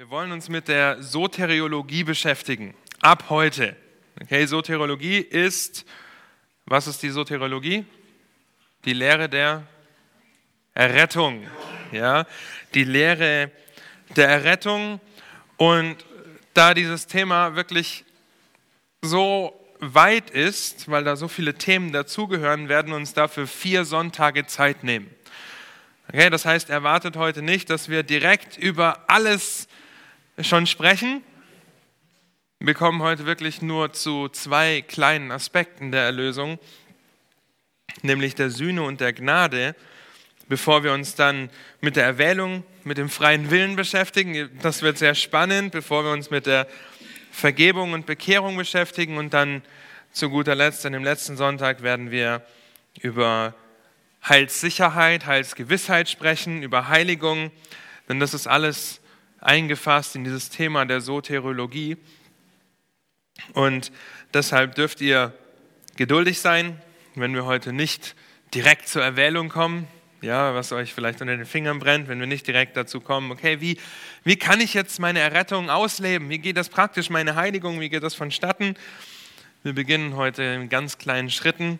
Wir wollen uns mit der Soteriologie beschäftigen. Ab heute. Okay, Soteriologie ist, was ist die Soteriologie? Die Lehre der Errettung. Ja, die Lehre der Errettung. Und da dieses Thema wirklich so weit ist, weil da so viele Themen dazugehören, werden wir uns dafür vier Sonntage Zeit nehmen. Okay, das heißt, erwartet heute nicht, dass wir direkt über alles schon sprechen. Wir kommen heute wirklich nur zu zwei kleinen Aspekten der Erlösung, nämlich der Sühne und der Gnade, bevor wir uns dann mit der Erwählung, mit dem freien Willen beschäftigen. Das wird sehr spannend, bevor wir uns mit der Vergebung und Bekehrung beschäftigen und dann zu guter Letzt, an dem letzten Sonntag, werden wir über Heilssicherheit, Heilsgewissheit sprechen, über Heiligung, denn das ist alles eingefasst in dieses Thema der Soteriologie. Und deshalb dürft ihr geduldig sein, wenn wir heute nicht direkt zur Erwählung kommen, ja, was euch vielleicht unter den Fingern brennt, wenn wir nicht direkt dazu kommen, okay, wie, wie kann ich jetzt meine Errettung ausleben? Wie geht das praktisch, meine Heiligung, wie geht das vonstatten? Wir beginnen heute in ganz kleinen Schritten,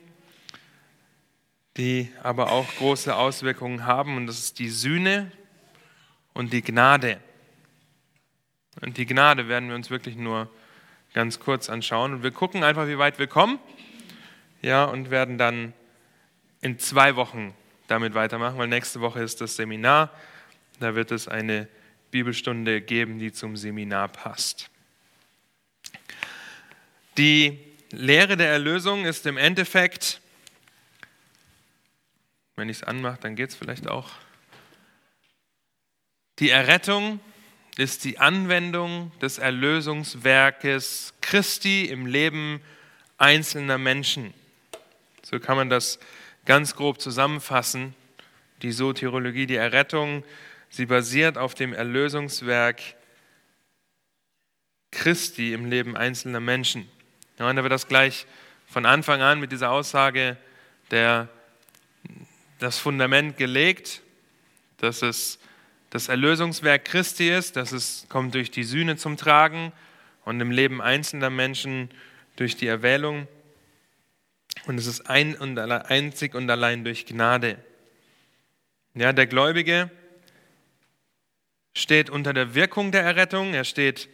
die aber auch große Auswirkungen haben, und das ist die Sühne und die Gnade. Und die Gnade werden wir uns wirklich nur ganz kurz anschauen. Und wir gucken einfach, wie weit wir kommen. Ja, und werden dann in zwei Wochen damit weitermachen, weil nächste Woche ist das Seminar. Da wird es eine Bibelstunde geben, die zum Seminar passt. Die Lehre der Erlösung ist im Endeffekt, wenn ich es anmache, dann geht es vielleicht auch, die Errettung ist die Anwendung des Erlösungswerkes Christi im Leben einzelner Menschen. So kann man das ganz grob zusammenfassen. Die Soteriologie, die Errettung, sie basiert auf dem Erlösungswerk Christi im Leben einzelner Menschen. Ja, und da wird das gleich von Anfang an mit dieser Aussage der, das Fundament gelegt, dass es das Erlösungswerk Christi ist, das ist, kommt durch die Sühne zum Tragen und im Leben einzelner Menschen durch die Erwählung. Und es ist ein und einzig und allein durch Gnade. Ja, der Gläubige steht unter der Wirkung der Errettung. Er steht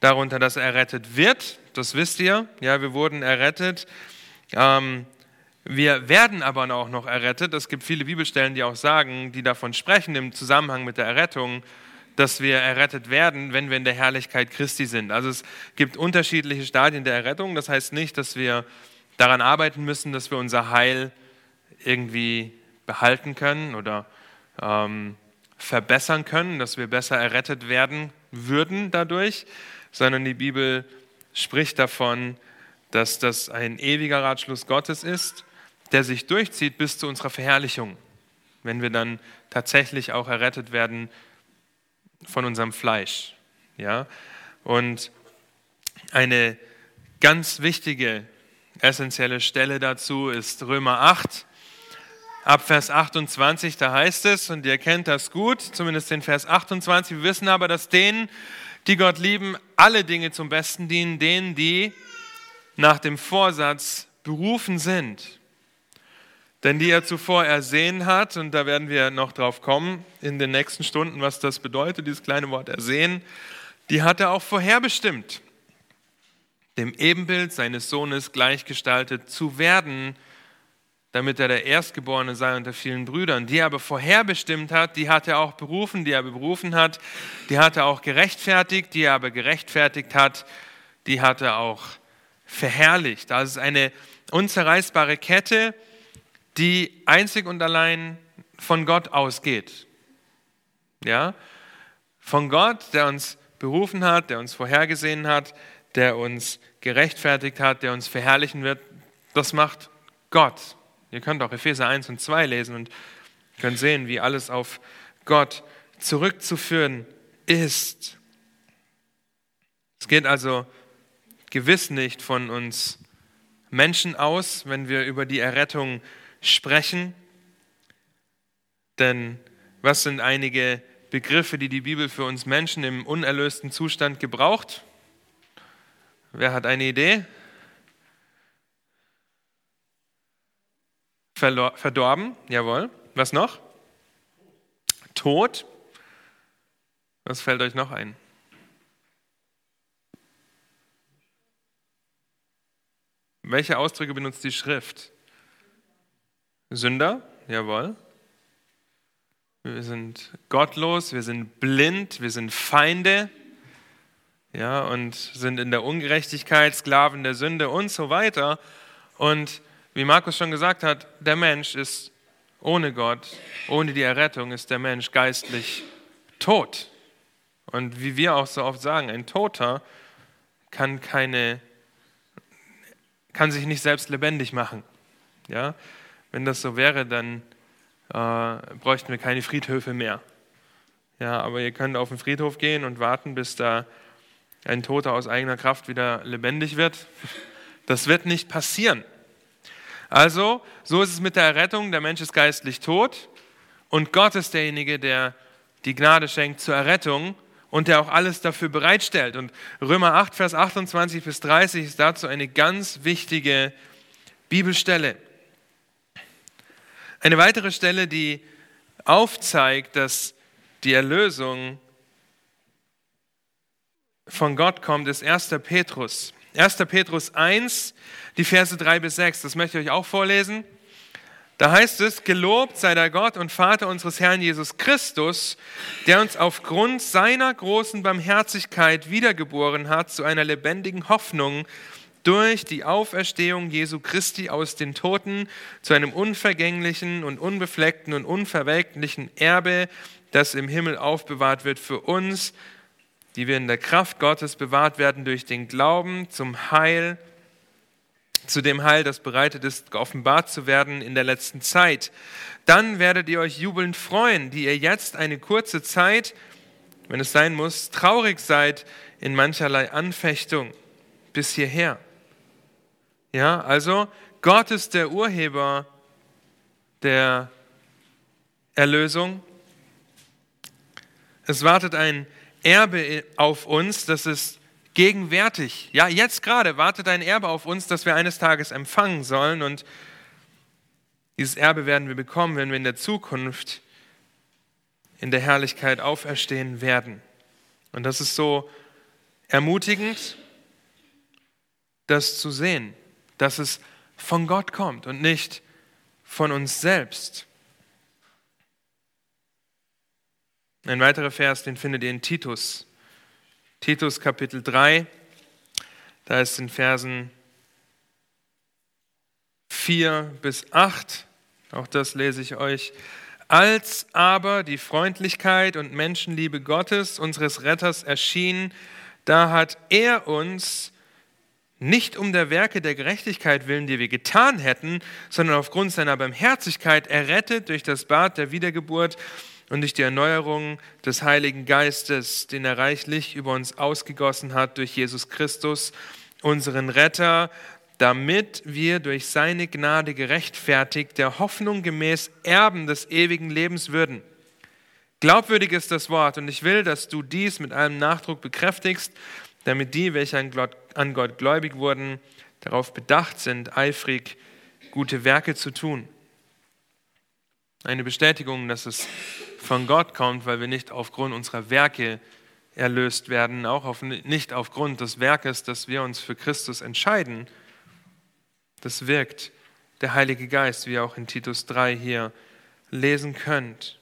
darunter, dass er errettet wird. Das wisst ihr. Ja, wir wurden errettet. Ähm, wir werden aber auch noch errettet. Es gibt viele Bibelstellen, die auch sagen, die davon sprechen im Zusammenhang mit der Errettung, dass wir errettet werden, wenn wir in der Herrlichkeit Christi sind. Also es gibt unterschiedliche Stadien der Errettung. Das heißt nicht, dass wir daran arbeiten müssen, dass wir unser Heil irgendwie behalten können oder ähm, verbessern können, dass wir besser errettet werden würden dadurch, sondern die Bibel spricht davon, dass das ein ewiger Ratschluss Gottes ist der sich durchzieht bis zu unserer Verherrlichung, wenn wir dann tatsächlich auch errettet werden von unserem Fleisch. Ja? Und eine ganz wichtige, essentielle Stelle dazu ist Römer 8. Ab Vers 28, da heißt es, und ihr kennt das gut, zumindest den Vers 28, wir wissen aber, dass denen, die Gott lieben, alle Dinge zum Besten dienen, denen, die nach dem Vorsatz berufen sind denn die er zuvor ersehen hat, und da werden wir noch drauf kommen in den nächsten Stunden, was das bedeutet, dieses kleine Wort ersehen, die hat er auch vorherbestimmt, dem Ebenbild seines Sohnes gleichgestaltet zu werden, damit er der Erstgeborene sei unter vielen Brüdern. Die er aber vorherbestimmt hat, die hat er auch berufen, die er berufen hat, die hat er auch gerechtfertigt, die er aber gerechtfertigt hat, die hat er auch verherrlicht. Das ist eine unzerreißbare Kette, die einzig und allein von Gott ausgeht. Ja? Von Gott, der uns berufen hat, der uns vorhergesehen hat, der uns gerechtfertigt hat, der uns verherrlichen wird. Das macht Gott. Ihr könnt auch Epheser 1 und 2 lesen und könnt sehen, wie alles auf Gott zurückzuführen ist. Es geht also gewiss nicht von uns Menschen aus, wenn wir über die Errettung sprechen. Denn was sind einige Begriffe, die die Bibel für uns Menschen im unerlösten Zustand gebraucht. Wer hat eine Idee? Verlor verdorben, jawohl. Was noch? Tod. Was fällt euch noch ein? Welche Ausdrücke benutzt die Schrift? Sünder, jawohl. Wir sind gottlos, wir sind blind, wir sind Feinde, ja, und sind in der Ungerechtigkeit, Sklaven der Sünde und so weiter. Und wie Markus schon gesagt hat, der Mensch ist ohne Gott, ohne die Errettung ist der Mensch geistlich tot. Und wie wir auch so oft sagen, ein Toter kann keine, kann sich nicht selbst lebendig machen. Ja? Wenn das so wäre, dann äh, bräuchten wir keine Friedhöfe mehr. Ja, aber ihr könnt auf den Friedhof gehen und warten, bis da ein Toter aus eigener Kraft wieder lebendig wird. Das wird nicht passieren. Also, so ist es mit der Errettung. Der Mensch ist geistlich tot und Gott ist derjenige, der die Gnade schenkt zur Errettung und der auch alles dafür bereitstellt. Und Römer 8, Vers 28 bis 30 ist dazu eine ganz wichtige Bibelstelle. Eine weitere Stelle, die aufzeigt, dass die Erlösung von Gott kommt, ist 1. Petrus. 1. Petrus 1, die Verse 3 bis 6. Das möchte ich euch auch vorlesen. Da heißt es, gelobt sei der Gott und Vater unseres Herrn Jesus Christus, der uns aufgrund seiner großen Barmherzigkeit wiedergeboren hat zu einer lebendigen Hoffnung durch die Auferstehung Jesu Christi aus den Toten zu einem unvergänglichen und unbefleckten und unverwelklichen Erbe, das im Himmel aufbewahrt wird für uns, die wir in der Kraft Gottes bewahrt werden durch den Glauben zum Heil, zu dem Heil, das bereitet ist, geoffenbart zu werden in der letzten Zeit. Dann werdet ihr euch jubelnd freuen, die ihr jetzt eine kurze Zeit, wenn es sein muss, traurig seid in mancherlei Anfechtung bis hierher. Ja, also Gott ist der Urheber der Erlösung. Es wartet ein Erbe auf uns, das ist gegenwärtig. Ja, jetzt gerade wartet ein Erbe auf uns, das wir eines Tages empfangen sollen. Und dieses Erbe werden wir bekommen, wenn wir in der Zukunft in der Herrlichkeit auferstehen werden. Und das ist so ermutigend, das zu sehen dass es von Gott kommt und nicht von uns selbst. Ein weiterer Vers, den findet ihr in Titus. Titus Kapitel 3, da ist in Versen 4 bis 8, auch das lese ich euch. Als aber die Freundlichkeit und Menschenliebe Gottes, unseres Retters, erschien, da hat er uns nicht um der Werke der Gerechtigkeit willen, die wir getan hätten, sondern aufgrund seiner Barmherzigkeit errettet durch das Bad der Wiedergeburt und durch die Erneuerung des Heiligen Geistes, den er reichlich über uns ausgegossen hat durch Jesus Christus, unseren Retter, damit wir durch seine Gnade gerechtfertigt, der Hoffnung gemäß Erben des ewigen Lebens würden. Glaubwürdig ist das Wort und ich will, dass du dies mit allem Nachdruck bekräftigst damit die, welche an Gott gläubig wurden, darauf bedacht sind, eifrig gute Werke zu tun. Eine Bestätigung, dass es von Gott kommt, weil wir nicht aufgrund unserer Werke erlöst werden, auch auf, nicht aufgrund des Werkes, dass wir uns für Christus entscheiden. Das wirkt der Heilige Geist, wie ihr auch in Titus 3 hier lesen könnt.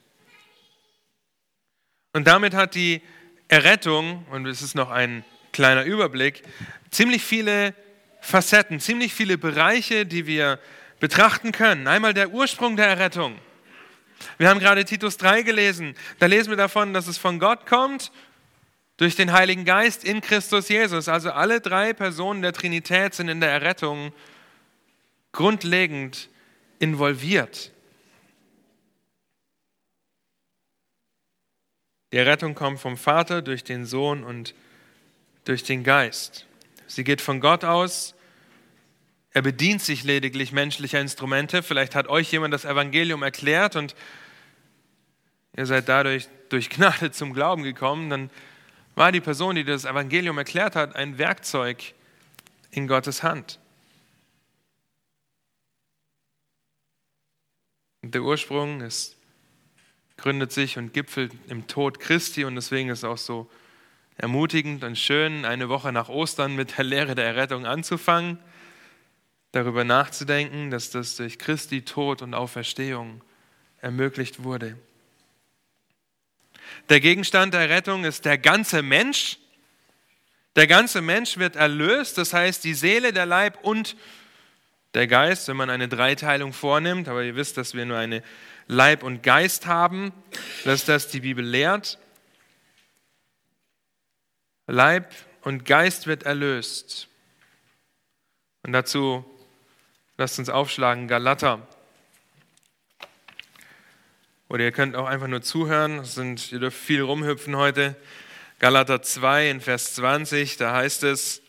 Und damit hat die Errettung, und es ist noch ein kleiner Überblick, ziemlich viele Facetten, ziemlich viele Bereiche, die wir betrachten können. Einmal der Ursprung der Errettung. Wir haben gerade Titus 3 gelesen. Da lesen wir davon, dass es von Gott kommt, durch den Heiligen Geist in Christus Jesus. Also alle drei Personen der Trinität sind in der Errettung grundlegend involviert. Die Errettung kommt vom Vater durch den Sohn und durch den Geist. Sie geht von Gott aus. Er bedient sich lediglich menschlicher Instrumente. Vielleicht hat euch jemand das Evangelium erklärt und ihr seid dadurch durch Gnade zum Glauben gekommen, dann war die Person, die das Evangelium erklärt hat, ein Werkzeug in Gottes Hand. Und der Ursprung ist, gründet sich und gipfelt im Tod Christi und deswegen ist es auch so ermutigend und schön, eine Woche nach Ostern mit der Lehre der Errettung anzufangen, darüber nachzudenken, dass das durch Christi Tod und Auferstehung ermöglicht wurde. Der Gegenstand der Rettung ist der ganze Mensch. Der ganze Mensch wird erlöst, das heißt die Seele, der Leib und der Geist, wenn man eine Dreiteilung vornimmt. Aber ihr wisst, dass wir nur eine Leib und Geist haben, dass das die Bibel lehrt. Leib und Geist wird erlöst. Und dazu lasst uns aufschlagen, Galater. Oder ihr könnt auch einfach nur zuhören. Sind, ihr dürft viel rumhüpfen heute. Galater 2 in Vers 20, da heißt es,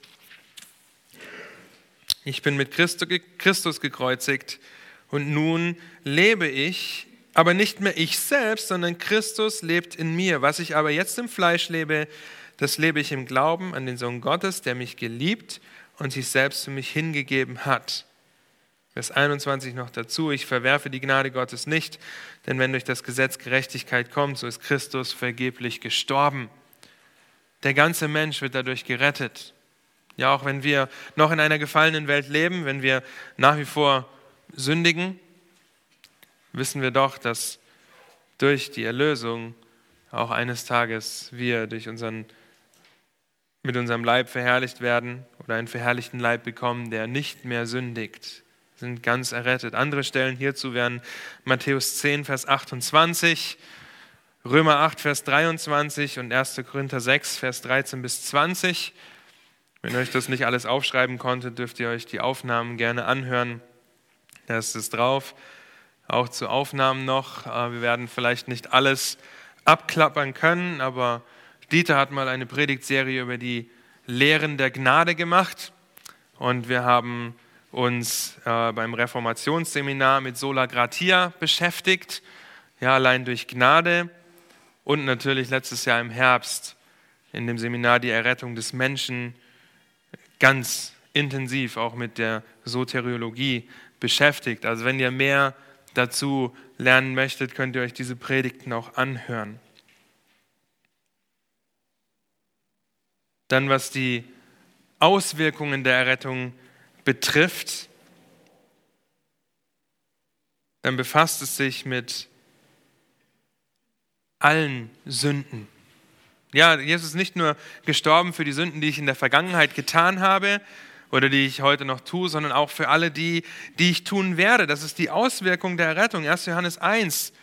ich bin mit Christus gekreuzigt und nun lebe ich, aber nicht mehr ich selbst, sondern Christus lebt in mir. Was ich aber jetzt im Fleisch lebe, das lebe ich im Glauben an den Sohn Gottes, der mich geliebt und sich selbst für mich hingegeben hat. Vers 21 noch dazu, ich verwerfe die Gnade Gottes nicht, denn wenn durch das Gesetz Gerechtigkeit kommt, so ist Christus vergeblich gestorben. Der ganze Mensch wird dadurch gerettet. Ja, auch wenn wir noch in einer gefallenen Welt leben, wenn wir nach wie vor sündigen, wissen wir doch, dass durch die Erlösung auch eines Tages wir durch unseren mit unserem Leib verherrlicht werden oder einen verherrlichten Leib bekommen, der nicht mehr sündigt, sind ganz errettet. Andere Stellen hierzu wären Matthäus 10, Vers 28, Römer 8, Vers 23 und 1. Korinther 6, Vers 13 bis 20. Wenn ihr euch das nicht alles aufschreiben konntet, dürft ihr euch die Aufnahmen gerne anhören. Da ist es drauf. Auch zu Aufnahmen noch. Äh, wir werden vielleicht nicht alles abklappern können, aber Dieter hat mal eine Predigtserie über die Lehren der Gnade gemacht und wir haben uns äh, beim Reformationsseminar mit Sola Gratia beschäftigt, ja, allein durch Gnade und natürlich letztes Jahr im Herbst in dem Seminar die Errettung des Menschen ganz intensiv auch mit der Soteriologie beschäftigt. Also wenn ihr mehr dazu lernen möchtet, könnt ihr euch diese Predigten auch anhören. Dann was die Auswirkungen der Errettung betrifft, dann befasst es sich mit allen Sünden. Ja, Jesus ist nicht nur gestorben für die Sünden, die ich in der Vergangenheit getan habe oder die ich heute noch tue, sondern auch für alle die, die ich tun werde. Das ist die Auswirkung der Errettung. 1. Johannes 1,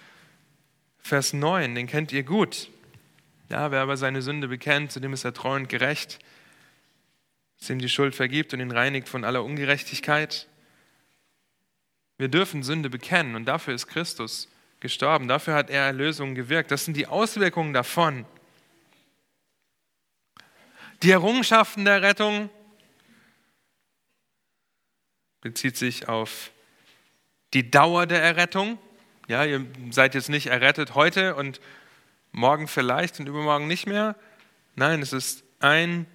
Vers 9, den kennt ihr gut. Ja, wer aber seine Sünde bekennt, zu dem ist er treu und gerecht, dass ihm die Schuld vergibt und ihn reinigt von aller Ungerechtigkeit. Wir dürfen Sünde bekennen und dafür ist Christus gestorben. Dafür hat er Erlösung gewirkt. Das sind die Auswirkungen davon. Die Errungenschaften der Rettung bezieht sich auf die Dauer der Errettung. Ja, ihr seid jetzt nicht errettet heute und morgen vielleicht und übermorgen nicht mehr. Nein, es ist ein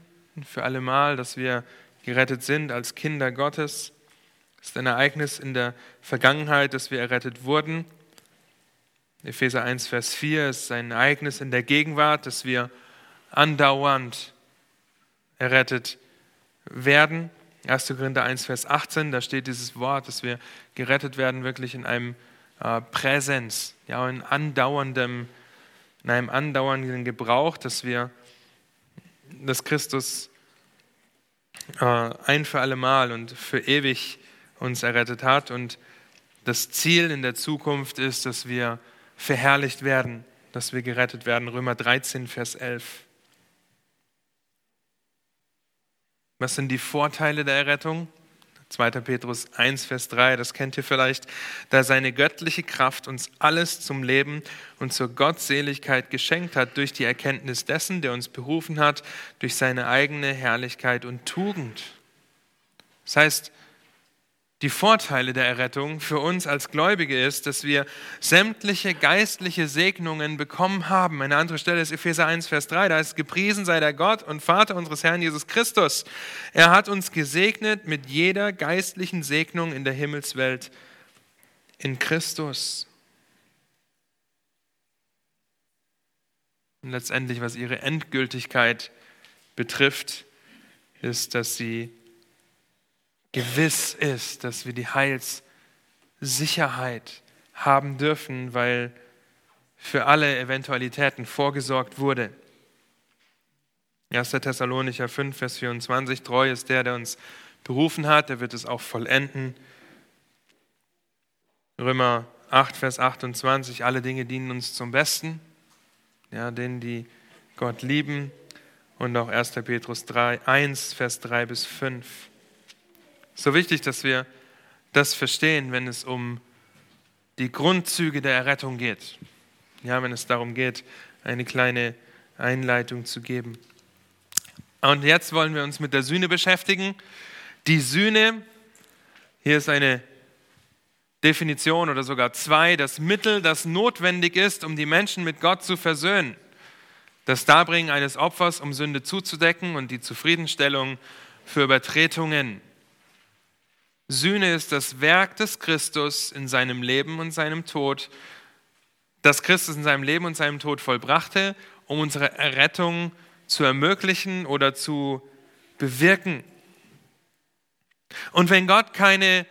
für alle Mal, dass wir gerettet sind als Kinder Gottes. Es ist ein Ereignis in der Vergangenheit, dass wir errettet wurden. Epheser 1, Vers 4 ist ein Ereignis in der Gegenwart, dass wir andauernd errettet werden. 1. Korinther 1, Vers 18, da steht dieses Wort, dass wir gerettet werden, wirklich in einem äh, Präsenz, ja, in andauerndem in einem andauernden Gebrauch, dass wir, dass Christus äh, ein für alle Mal und für ewig uns errettet hat. Und das Ziel in der Zukunft ist, dass wir verherrlicht werden, dass wir gerettet werden. Römer 13, Vers 11. Was sind die Vorteile der Errettung? 2. Petrus 1, Vers 3, das kennt ihr vielleicht, da seine göttliche Kraft uns alles zum Leben und zur Gottseligkeit geschenkt hat durch die Erkenntnis dessen, der uns berufen hat, durch seine eigene Herrlichkeit und Tugend. Das heißt, die Vorteile der Errettung für uns als Gläubige ist, dass wir sämtliche geistliche Segnungen bekommen haben. Eine andere Stelle ist Epheser 1, Vers 3. Da ist gepriesen sei der Gott und Vater unseres Herrn Jesus Christus. Er hat uns gesegnet mit jeder geistlichen Segnung in der Himmelswelt in Christus. Und letztendlich, was ihre Endgültigkeit betrifft, ist, dass sie gewiss ist, dass wir die Heilssicherheit haben dürfen, weil für alle Eventualitäten vorgesorgt wurde. 1. Thessalonicher 5, Vers 24, treu ist der, der uns berufen hat, der wird es auch vollenden. Römer 8, Vers 28, alle Dinge dienen uns zum Besten, ja, denen, die Gott lieben. Und auch 1. Petrus 3, 1, Vers 3 bis 5. So wichtig, dass wir das verstehen, wenn es um die Grundzüge der Errettung geht. Ja, wenn es darum geht, eine kleine Einleitung zu geben. Und jetzt wollen wir uns mit der Sühne beschäftigen. Die Sühne, hier ist eine Definition oder sogar zwei, das Mittel, das notwendig ist, um die Menschen mit Gott zu versöhnen. Das Darbringen eines Opfers, um Sünde zuzudecken und die Zufriedenstellung für Übertretungen. Sühne ist das Werk des Christus in seinem Leben und seinem Tod, das Christus in seinem Leben und seinem Tod vollbrachte, um unsere Errettung zu ermöglichen oder zu bewirken. Und wenn Gott keine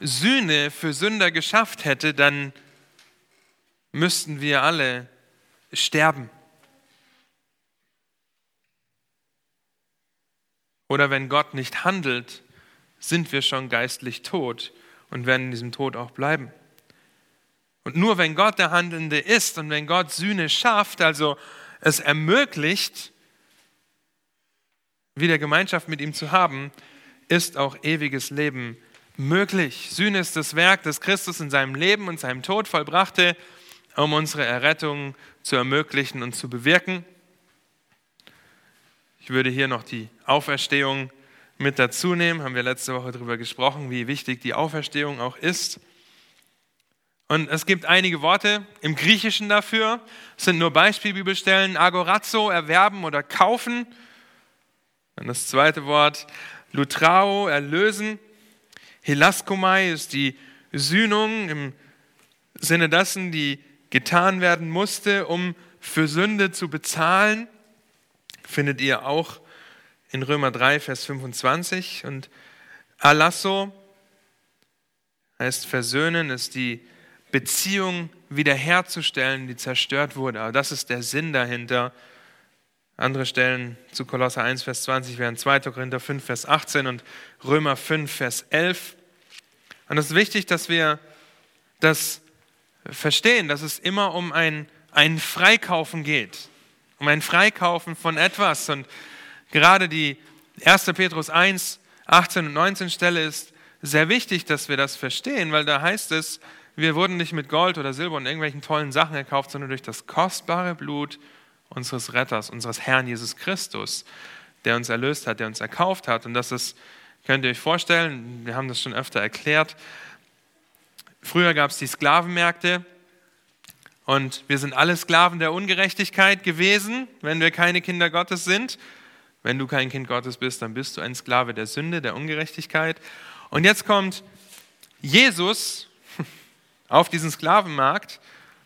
Sühne für Sünder geschafft hätte, dann müssten wir alle sterben. Oder wenn Gott nicht handelt, sind wir schon geistlich tot und werden in diesem Tod auch bleiben. Und nur wenn Gott der Handelnde ist und wenn Gott Sühne schafft, also es ermöglicht, wieder Gemeinschaft mit ihm zu haben, ist auch ewiges Leben möglich. Sühne ist das Werk, das Christus in seinem Leben und seinem Tod vollbrachte, um unsere Errettung zu ermöglichen und zu bewirken. Ich würde hier noch die Auferstehung mit dazu nehmen. Haben wir letzte Woche darüber gesprochen, wie wichtig die Auferstehung auch ist. Und es gibt einige Worte im Griechischen dafür. Es sind nur Beispielbibelstellen. Agorazo, erwerben oder kaufen. Dann das zweite Wort, Lutrao, erlösen. Helaskomai ist die Sühnung im Sinne dessen, die getan werden musste, um für Sünde zu bezahlen. Findet ihr auch in Römer 3, Vers 25. Und Alasso heißt versöhnen, ist die Beziehung wiederherzustellen, die zerstört wurde. Aber das ist der Sinn dahinter. Andere Stellen zu Kolosser 1, Vers 20 wären 2. Korinther 5, Vers 18 und Römer 5, Vers 11. Und es ist wichtig, dass wir das verstehen, dass es immer um ein, ein Freikaufen geht. Um ein Freikaufen von etwas. Und Gerade die 1. Petrus 1, 18 und 19 Stelle ist sehr wichtig, dass wir das verstehen, weil da heißt es, wir wurden nicht mit Gold oder Silber und irgendwelchen tollen Sachen gekauft, sondern durch das kostbare Blut unseres Retters, unseres Herrn Jesus Christus, der uns erlöst hat, der uns erkauft hat. Und das ist, könnt ihr euch vorstellen, wir haben das schon öfter erklärt, früher gab es die Sklavenmärkte und wir sind alle Sklaven der Ungerechtigkeit gewesen, wenn wir keine Kinder Gottes sind. Wenn du kein Kind Gottes bist, dann bist du ein Sklave der Sünde, der Ungerechtigkeit. Und jetzt kommt Jesus auf diesen Sklavenmarkt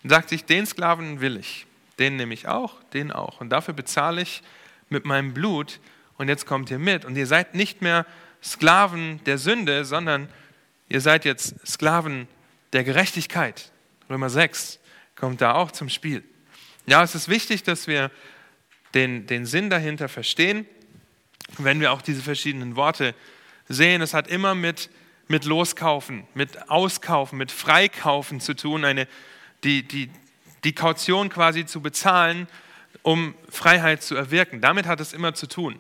und sagt sich, den Sklaven will ich. Den nehme ich auch, den auch. Und dafür bezahle ich mit meinem Blut. Und jetzt kommt ihr mit. Und ihr seid nicht mehr Sklaven der Sünde, sondern ihr seid jetzt Sklaven der Gerechtigkeit. Römer 6 kommt da auch zum Spiel. Ja, es ist wichtig, dass wir den, den Sinn dahinter verstehen, wenn wir auch diese verschiedenen Worte sehen, es hat immer mit, mit Loskaufen, mit Auskaufen, mit Freikaufen zu tun, eine, die, die, die Kaution quasi zu bezahlen, um Freiheit zu erwirken. Damit hat es immer zu tun.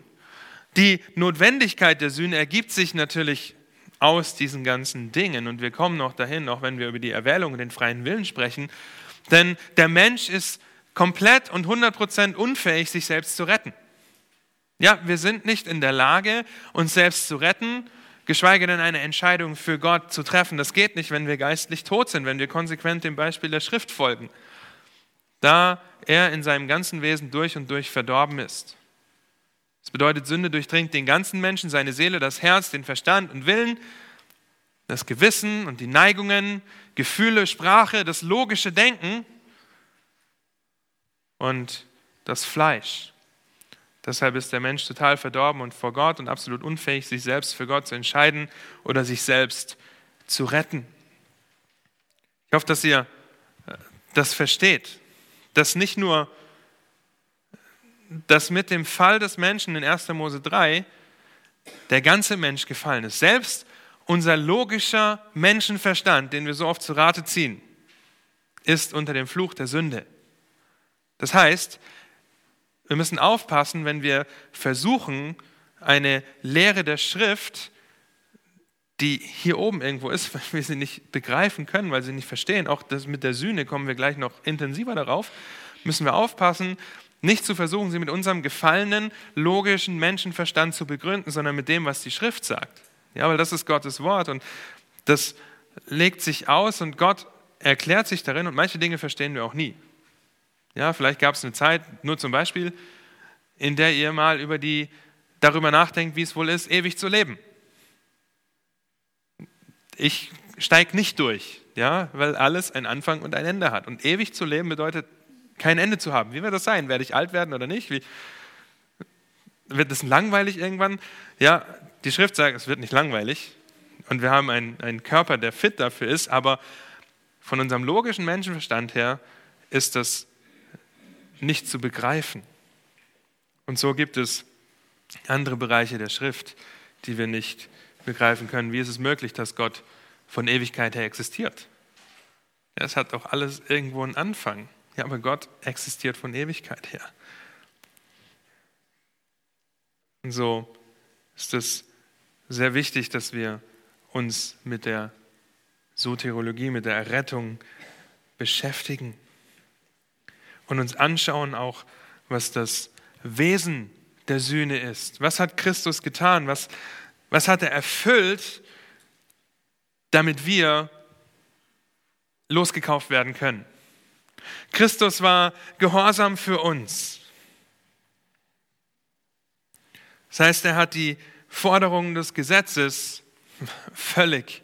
Die Notwendigkeit der Sühne ergibt sich natürlich aus diesen ganzen Dingen und wir kommen noch dahin, auch wenn wir über die Erwählung und den freien Willen sprechen, denn der Mensch ist komplett und 100% unfähig, sich selbst zu retten. Ja, wir sind nicht in der Lage, uns selbst zu retten. geschweige denn eine Entscheidung für Gott zu treffen. Das geht nicht, wenn wir geistlich tot sind, wenn wir konsequent dem Beispiel der Schrift folgen, da er in seinem ganzen Wesen durch und durch verdorben ist. Das bedeutet, Sünde durchdringt den ganzen Menschen, seine Seele, das Herz, den Verstand und Willen, das Gewissen und die Neigungen, Gefühle, Sprache, das logische Denken und das Fleisch. Deshalb ist der Mensch total verdorben und vor Gott und absolut unfähig, sich selbst für Gott zu entscheiden oder sich selbst zu retten. Ich hoffe, dass ihr äh, das versteht, dass nicht nur dass mit dem Fall des Menschen in 1. Mose 3 der ganze Mensch gefallen ist. Selbst unser logischer Menschenverstand, den wir so oft zu Rate ziehen, ist unter dem Fluch der Sünde. Das heißt, wir müssen aufpassen, wenn wir versuchen, eine Lehre der Schrift, die hier oben irgendwo ist, weil wir sie nicht begreifen können, weil sie nicht verstehen, auch das mit der Sühne kommen wir gleich noch intensiver darauf, müssen wir aufpassen, nicht zu versuchen, sie mit unserem gefallenen, logischen Menschenverstand zu begründen, sondern mit dem, was die Schrift sagt. Ja, weil das ist Gottes Wort und das legt sich aus und Gott erklärt sich darin und manche Dinge verstehen wir auch nie. Ja, vielleicht gab es eine Zeit, nur zum Beispiel, in der ihr mal über die, darüber nachdenkt, wie es wohl ist, ewig zu leben. Ich steige nicht durch, ja, weil alles einen Anfang und ein Ende hat. Und ewig zu leben bedeutet, kein Ende zu haben. Wie wird das sein? Werde ich alt werden oder nicht? Wie, wird es langweilig irgendwann? Ja, die Schrift sagt, es wird nicht langweilig. Und wir haben einen, einen Körper, der fit dafür ist, aber von unserem logischen Menschenverstand her ist das nicht zu begreifen. Und so gibt es andere Bereiche der Schrift, die wir nicht begreifen können. Wie ist es möglich, dass Gott von Ewigkeit her existiert? Es hat doch alles irgendwo einen Anfang. Ja, aber Gott existiert von Ewigkeit her. Und so ist es sehr wichtig, dass wir uns mit der Soteriologie, mit der Errettung beschäftigen und uns anschauen auch, was das Wesen der Sühne ist. Was hat Christus getan? Was, was hat er erfüllt, damit wir losgekauft werden können? Christus war gehorsam für uns. Das heißt, er hat die Forderungen des Gesetzes völlig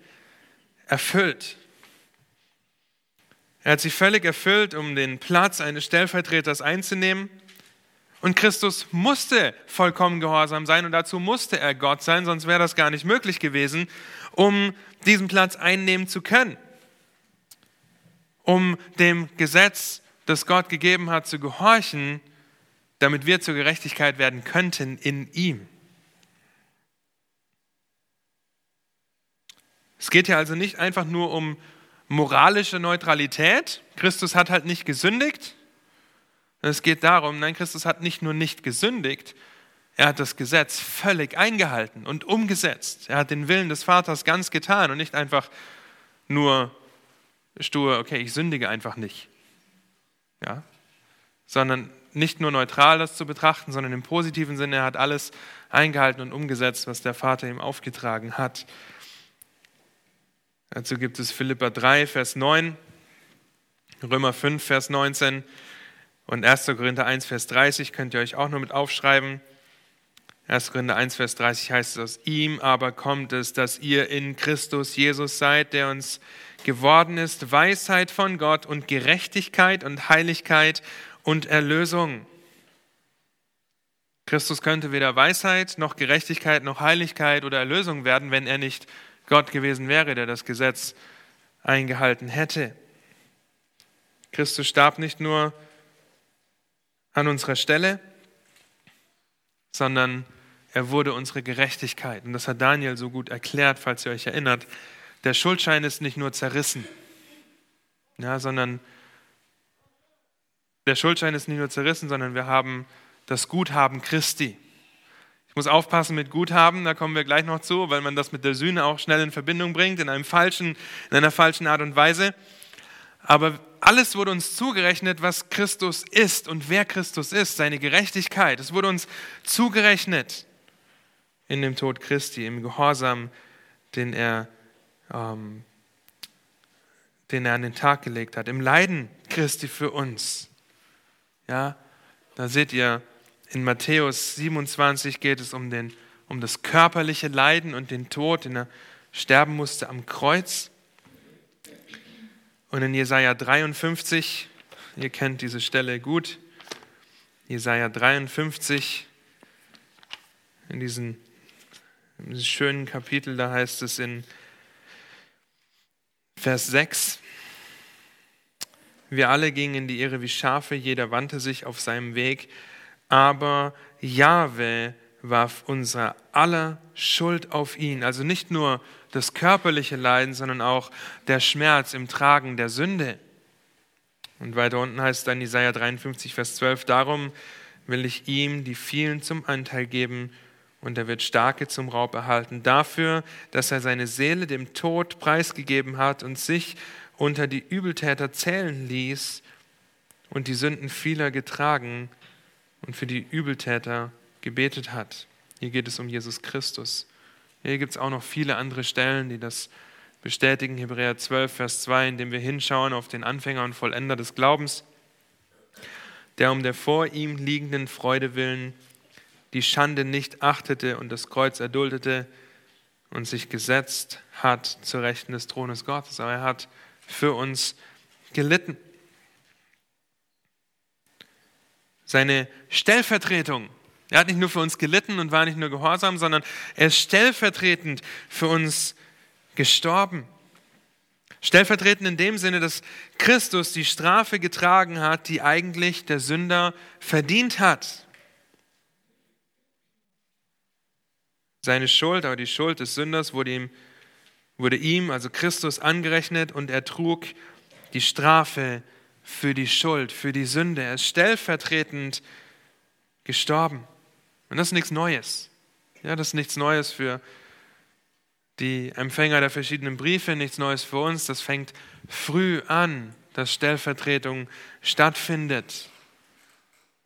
erfüllt. Er hat sie völlig erfüllt, um den Platz eines Stellvertreters einzunehmen. Und Christus musste vollkommen gehorsam sein und dazu musste er Gott sein, sonst wäre das gar nicht möglich gewesen, um diesen Platz einnehmen zu können. Um dem Gesetz, das Gott gegeben hat, zu gehorchen, damit wir zur Gerechtigkeit werden könnten in ihm. Es geht hier also nicht einfach nur um moralische Neutralität. Christus hat halt nicht gesündigt. Es geht darum, nein, Christus hat nicht nur nicht gesündigt, er hat das Gesetz völlig eingehalten und umgesetzt. Er hat den Willen des Vaters ganz getan und nicht einfach nur stur, okay, ich sündige einfach nicht. Ja? Sondern nicht nur neutral das zu betrachten, sondern im positiven Sinne, er hat alles eingehalten und umgesetzt, was der Vater ihm aufgetragen hat. Dazu gibt es Philippa 3, Vers 9, Römer 5, Vers 19 und 1. Korinther 1, Vers 30 könnt ihr euch auch noch mit aufschreiben. 1. Korinther 1, Vers 30 heißt es, aus ihm aber kommt es, dass ihr in Christus Jesus seid, der uns geworden ist, Weisheit von Gott und Gerechtigkeit und Heiligkeit und Erlösung. Christus könnte weder Weisheit noch Gerechtigkeit noch Heiligkeit oder Erlösung werden, wenn er nicht Gott gewesen wäre, der das Gesetz eingehalten hätte. Christus starb nicht nur an unserer Stelle, sondern er wurde unsere Gerechtigkeit. Und das hat Daniel so gut erklärt, falls ihr euch erinnert. Der Schuldschein ist nicht nur zerrissen, ja, sondern der Schuldschein ist nicht nur zerrissen, sondern wir haben das Guthaben Christi. Ich muss aufpassen mit Guthaben, da kommen wir gleich noch zu, weil man das mit der Sühne auch schnell in Verbindung bringt, in, einem falschen, in einer falschen Art und Weise. Aber alles wurde uns zugerechnet, was Christus ist und wer Christus ist, seine Gerechtigkeit. Es wurde uns zugerechnet in dem Tod Christi, im Gehorsam den er, ähm, den er an den Tag gelegt hat. Im Leiden Christi für uns. Ja, da seht ihr, in Matthäus 27 geht es um, den, um das körperliche Leiden und den Tod, den er sterben musste am Kreuz. Und in Jesaja 53, ihr kennt diese Stelle gut, Jesaja 53, in diesem, in diesem schönen Kapitel, da heißt es in Vers 6, wir alle gingen in die Irre wie Schafe, jeder wandte sich auf seinem Weg, aber Jahwe warf unsere aller Schuld auf ihn. Also nicht nur das körperliche Leiden, sondern auch der Schmerz im Tragen der Sünde. Und weiter unten heißt es dann Isaiah 53, Vers 12, darum will ich ihm die vielen zum Anteil geben und er wird Starke zum Raub erhalten, dafür, dass er seine Seele dem Tod preisgegeben hat und sich unter die Übeltäter zählen ließ und die Sünden vieler getragen und für die Übeltäter gebetet hat. Hier geht es um Jesus Christus. Hier gibt es auch noch viele andere Stellen, die das bestätigen. Hebräer 12, Vers 2, indem wir hinschauen auf den Anfänger und Vollender des Glaubens, der um der vor ihm liegenden Freude willen die Schande nicht achtete und das Kreuz erduldete und sich gesetzt hat zur Rechten des Thrones Gottes. Aber er hat für uns gelitten. Seine Stellvertretung er hat nicht nur für uns gelitten und war nicht nur gehorsam, sondern er ist stellvertretend für uns gestorben. Stellvertretend in dem Sinne, dass Christus die Strafe getragen hat, die eigentlich der Sünder verdient hat. Seine Schuld, aber die Schuld des Sünders wurde ihm, wurde ihm, also Christus, angerechnet und er trug die Strafe für die Schuld, für die Sünde. Er ist stellvertretend gestorben. Und das ist nichts Neues. Ja, das ist nichts Neues für die Empfänger der verschiedenen Briefe, nichts Neues für uns. Das fängt früh an, dass Stellvertretung stattfindet.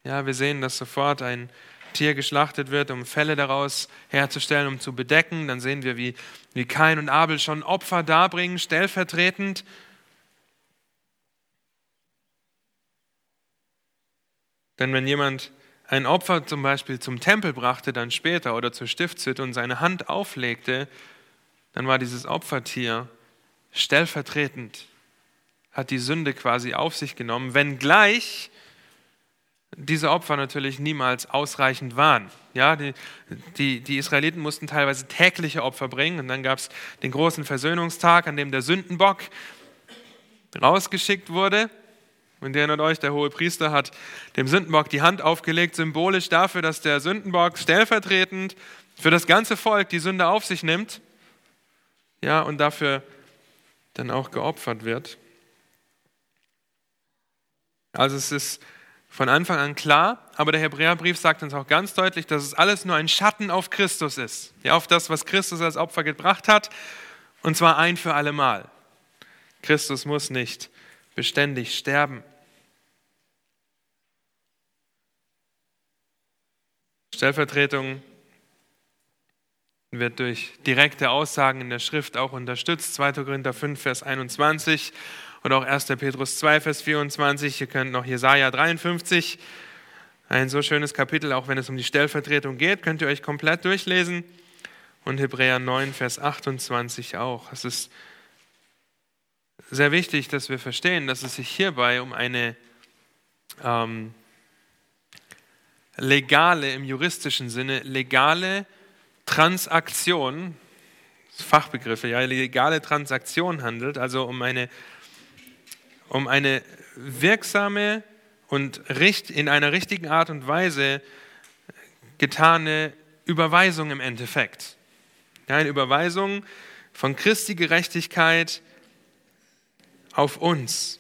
Ja, wir sehen, dass sofort ein Tier geschlachtet wird, um Fälle daraus herzustellen, um zu bedecken. Dann sehen wir, wie, wie Kain und Abel schon Opfer darbringen, stellvertretend. Denn wenn jemand ein Opfer zum Beispiel zum Tempel brachte, dann später oder zur Stiftshütte und seine Hand auflegte, dann war dieses Opfertier stellvertretend, hat die Sünde quasi auf sich genommen, wenngleich diese Opfer natürlich niemals ausreichend waren. Ja, die, die, die Israeliten mussten teilweise tägliche Opfer bringen und dann gab es den großen Versöhnungstag, an dem der Sündenbock rausgeschickt wurde und ihr erinnert euch, der hohe Priester hat dem Sündenbock die Hand aufgelegt, symbolisch dafür, dass der Sündenbock stellvertretend für das ganze Volk die Sünde auf sich nimmt. Ja, und dafür dann auch geopfert wird. Also es ist von Anfang an klar, aber der Hebräerbrief sagt uns auch ganz deutlich, dass es alles nur ein Schatten auf Christus ist. Ja, auf das, was Christus als Opfer gebracht hat, und zwar ein für alle Mal. Christus muss nicht beständig sterben. Stellvertretung wird durch direkte Aussagen in der Schrift auch unterstützt. 2. Korinther 5, Vers 21 und auch 1. Petrus 2, Vers 24. Ihr könnt noch Jesaja 53, ein so schönes Kapitel, auch wenn es um die Stellvertretung geht, könnt ihr euch komplett durchlesen. Und Hebräer 9, Vers 28 auch. Es ist sehr wichtig, dass wir verstehen, dass es sich hierbei um eine ähm, legale, im juristischen Sinne, legale Transaktion, Fachbegriffe, ja, legale Transaktion handelt, also um eine, um eine wirksame und in einer richtigen Art und Weise getane Überweisung im Endeffekt. Ja, eine Überweisung von Christi Gerechtigkeit auf uns.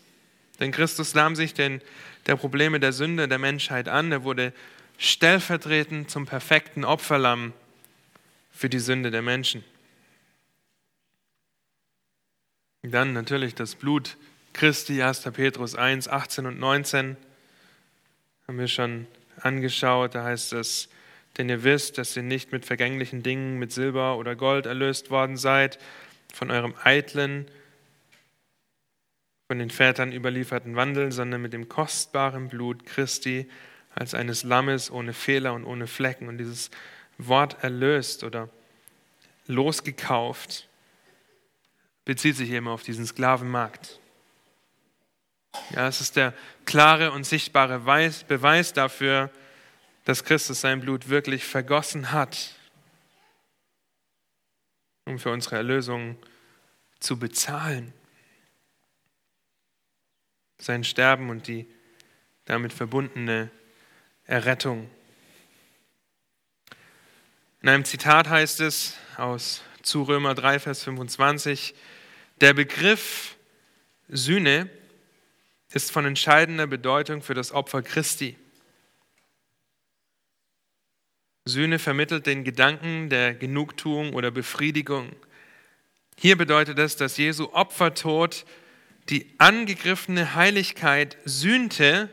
Denn Christus nahm sich den, der Probleme der Sünde der Menschheit an. Er wurde stellvertretend zum perfekten Opferlamm für die Sünde der Menschen. Dann natürlich das Blut Christi, 1. Petrus 1, 18 und 19 haben wir schon angeschaut. Da heißt es, denn ihr wisst, dass ihr nicht mit vergänglichen Dingen, mit Silber oder Gold erlöst worden seid, von eurem eitlen, von den Vätern überlieferten Wandel, sondern mit dem kostbaren Blut Christi als eines Lammes ohne Fehler und ohne Flecken. Und dieses Wort erlöst oder losgekauft bezieht sich eben auf diesen Sklavenmarkt. Ja, es ist der klare und sichtbare Beweis dafür, dass Christus sein Blut wirklich vergossen hat, um für unsere Erlösung zu bezahlen. Sein Sterben und die damit verbundene Errettung. In einem Zitat heißt es aus zu Römer 3, Vers 25, der Begriff Sühne ist von entscheidender Bedeutung für das Opfer Christi. Sühne vermittelt den Gedanken der Genugtuung oder Befriedigung. Hier bedeutet es, dass Jesu Opfertod die angegriffene Heiligkeit sühnte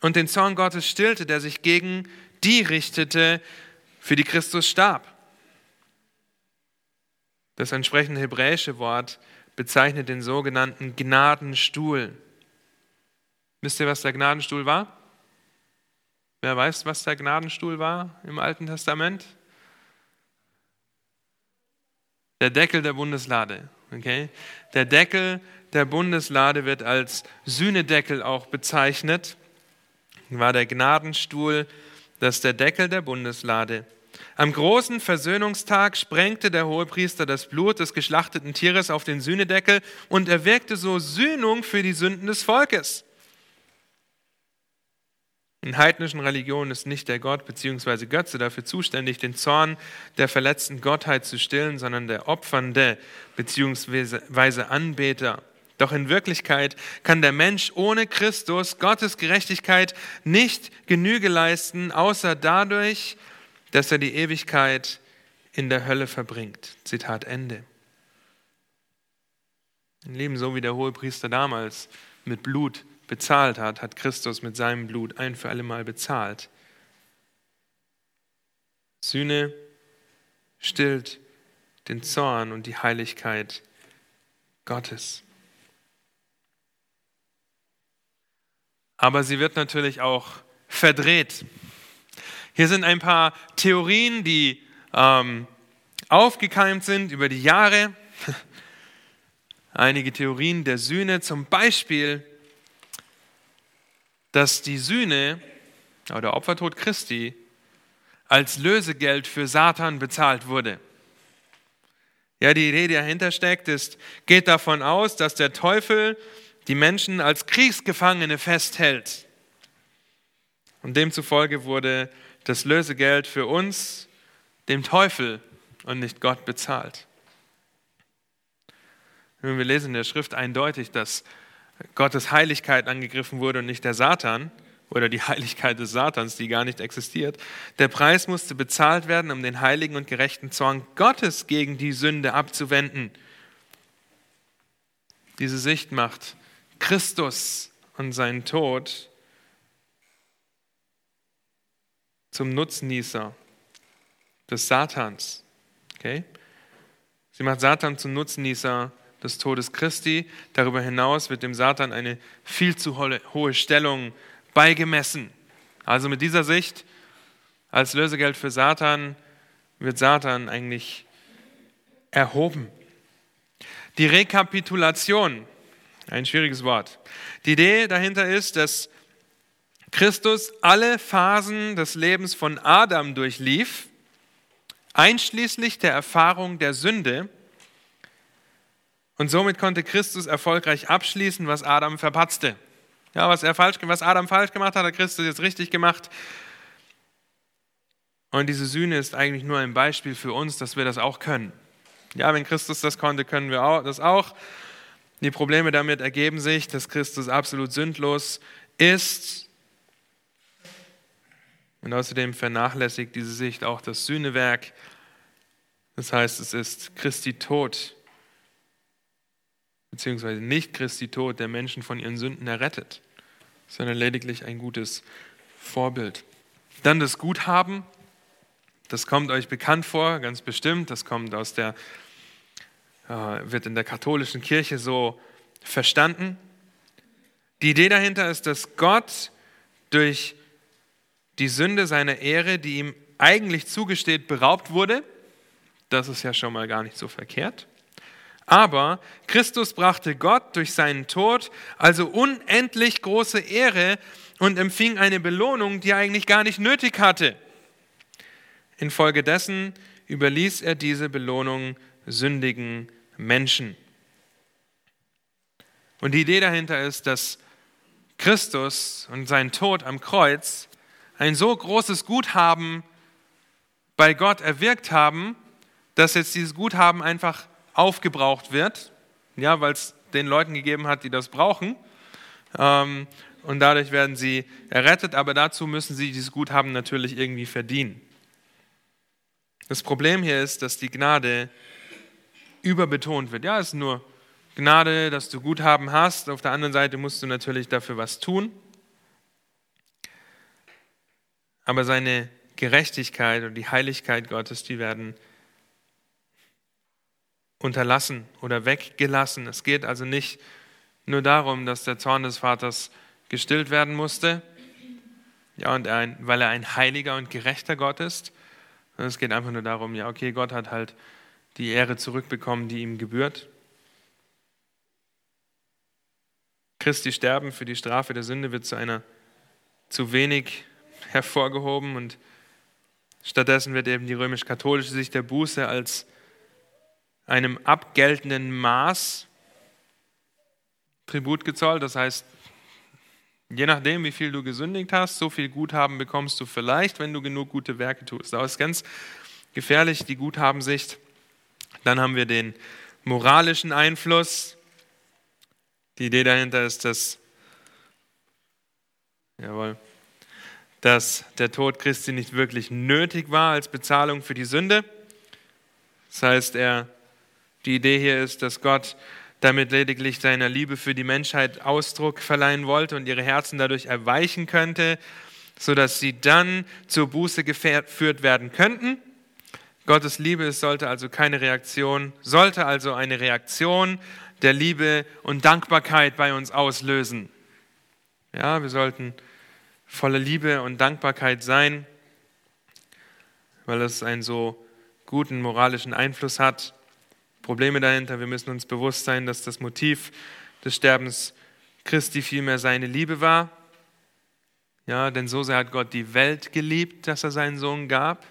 und den Zorn Gottes stillte, der sich gegen die richtete, für die Christus starb. Das entsprechende hebräische Wort bezeichnet den sogenannten Gnadenstuhl. Wisst ihr, was der Gnadenstuhl war? Wer weiß, was der Gnadenstuhl war im Alten Testament? Der Deckel der Bundeslade. Okay? Der Deckel der Bundeslade wird als Sühnedeckel auch bezeichnet. War der Gnadenstuhl, das ist der Deckel der Bundeslade. Am großen Versöhnungstag sprengte der Hohepriester das Blut des geschlachteten Tieres auf den Sühnedeckel und erwirkte so Sühnung für die Sünden des Volkes. In heidnischen Religionen ist nicht der Gott bzw. Götze dafür zuständig, den Zorn der verletzten Gottheit zu stillen, sondern der opfernde bzw. Anbeter. Doch in Wirklichkeit kann der Mensch ohne Christus Gottes Gerechtigkeit nicht Genüge leisten, außer dadurch, dass er die Ewigkeit in der Hölle verbringt. Zitat Ende. Ein Leben so wie der Hohepriester damals mit Blut bezahlt hat, hat Christus mit seinem Blut ein für alle Mal bezahlt. Sühne stillt den Zorn und die Heiligkeit Gottes. Aber sie wird natürlich auch verdreht. Hier sind ein paar Theorien, die ähm, aufgekeimt sind über die Jahre. Einige Theorien der Sühne, zum Beispiel, dass die Sühne oder der Opfertod Christi als Lösegeld für Satan bezahlt wurde. Ja, die Idee, die dahinter steckt, ist, geht davon aus, dass der Teufel die Menschen als Kriegsgefangene festhält. Und demzufolge wurde das Lösegeld für uns dem Teufel und nicht Gott bezahlt. wir lesen in der Schrift eindeutig, dass Gottes Heiligkeit angegriffen wurde und nicht der Satan oder die Heiligkeit des Satans, die gar nicht existiert. Der Preis musste bezahlt werden, um den heiligen und gerechten Zorn Gottes gegen die Sünde abzuwenden. Diese Sicht macht Christus und seinen Tod zum Nutznießer des Satans. Okay? Sie macht Satan zum Nutznießer des Todes Christi. Darüber hinaus wird dem Satan eine viel zu hohe Stellung beigemessen. Also mit dieser Sicht als Lösegeld für Satan wird Satan eigentlich erhoben. Die Rekapitulation, ein schwieriges Wort. Die Idee dahinter ist, dass Christus alle Phasen des Lebens von Adam durchlief, einschließlich der Erfahrung der Sünde, und somit konnte Christus erfolgreich abschließen, was Adam verpatzte. Ja, was, er falsch, was Adam falsch gemacht hat, hat Christus jetzt richtig gemacht. Und diese Sühne ist eigentlich nur ein Beispiel für uns, dass wir das auch können. Ja, wenn Christus das konnte, können wir das auch. Die Probleme damit ergeben sich, dass Christus absolut sündlos ist. Und außerdem vernachlässigt diese Sicht auch das Sühnewerk. Das heißt, es ist Christi Tod beziehungsweise nicht Christi Tod, der Menschen von ihren Sünden errettet, sondern lediglich ein gutes Vorbild. Dann das Guthaben. Das kommt euch bekannt vor, ganz bestimmt. Das kommt aus der, wird in der katholischen Kirche so verstanden. Die Idee dahinter ist, dass Gott durch die Sünde seiner Ehre, die ihm eigentlich zugesteht, beraubt wurde. Das ist ja schon mal gar nicht so verkehrt. Aber Christus brachte Gott durch seinen Tod also unendlich große Ehre und empfing eine Belohnung, die er eigentlich gar nicht nötig hatte. Infolgedessen überließ er diese Belohnung sündigen Menschen. Und die Idee dahinter ist, dass Christus und sein Tod am Kreuz ein so großes Guthaben bei Gott erwirkt haben, dass jetzt dieses Guthaben einfach aufgebraucht wird, ja, weil es den Leuten gegeben hat, die das brauchen. Ähm, und dadurch werden sie errettet, aber dazu müssen sie dieses Guthaben natürlich irgendwie verdienen. Das Problem hier ist, dass die Gnade überbetont wird. Ja, es ist nur Gnade, dass du Guthaben hast. Auf der anderen Seite musst du natürlich dafür was tun. Aber seine Gerechtigkeit und die Heiligkeit Gottes, die werden unterlassen oder weggelassen. Es geht also nicht nur darum, dass der Zorn des Vaters gestillt werden musste, ja, und ein, weil er ein heiliger und gerechter Gott ist. Es geht einfach nur darum, ja, okay, Gott hat halt die Ehre zurückbekommen, die ihm gebührt. Christi Sterben für die Strafe der Sünde wird zu einer zu wenig hervorgehoben und stattdessen wird eben die römisch-katholische Sicht der Buße als einem abgeltenden Maß Tribut gezollt. Das heißt, je nachdem, wie viel du gesündigt hast, so viel Guthaben bekommst du vielleicht, wenn du genug gute Werke tust. Das ist ganz gefährlich, die Guthabensicht. Dann haben wir den moralischen Einfluss. Die Idee dahinter ist, dass, jawohl, dass der Tod Christi nicht wirklich nötig war als Bezahlung für die Sünde. Das heißt, er, die Idee hier ist, dass Gott damit lediglich seiner Liebe für die Menschheit Ausdruck verleihen wollte und ihre Herzen dadurch erweichen könnte, sodass sie dann zur Buße geführt werden könnten. Gottes Liebe sollte also keine Reaktion, sollte also eine Reaktion der Liebe und Dankbarkeit bei uns auslösen. Ja, wir sollten voller Liebe und Dankbarkeit sein, weil es einen so guten moralischen Einfluss hat. Probleme dahinter, wir müssen uns bewusst sein, dass das Motiv des Sterbens Christi vielmehr seine Liebe war. Ja, denn so sehr hat Gott die Welt geliebt, dass er seinen Sohn gab.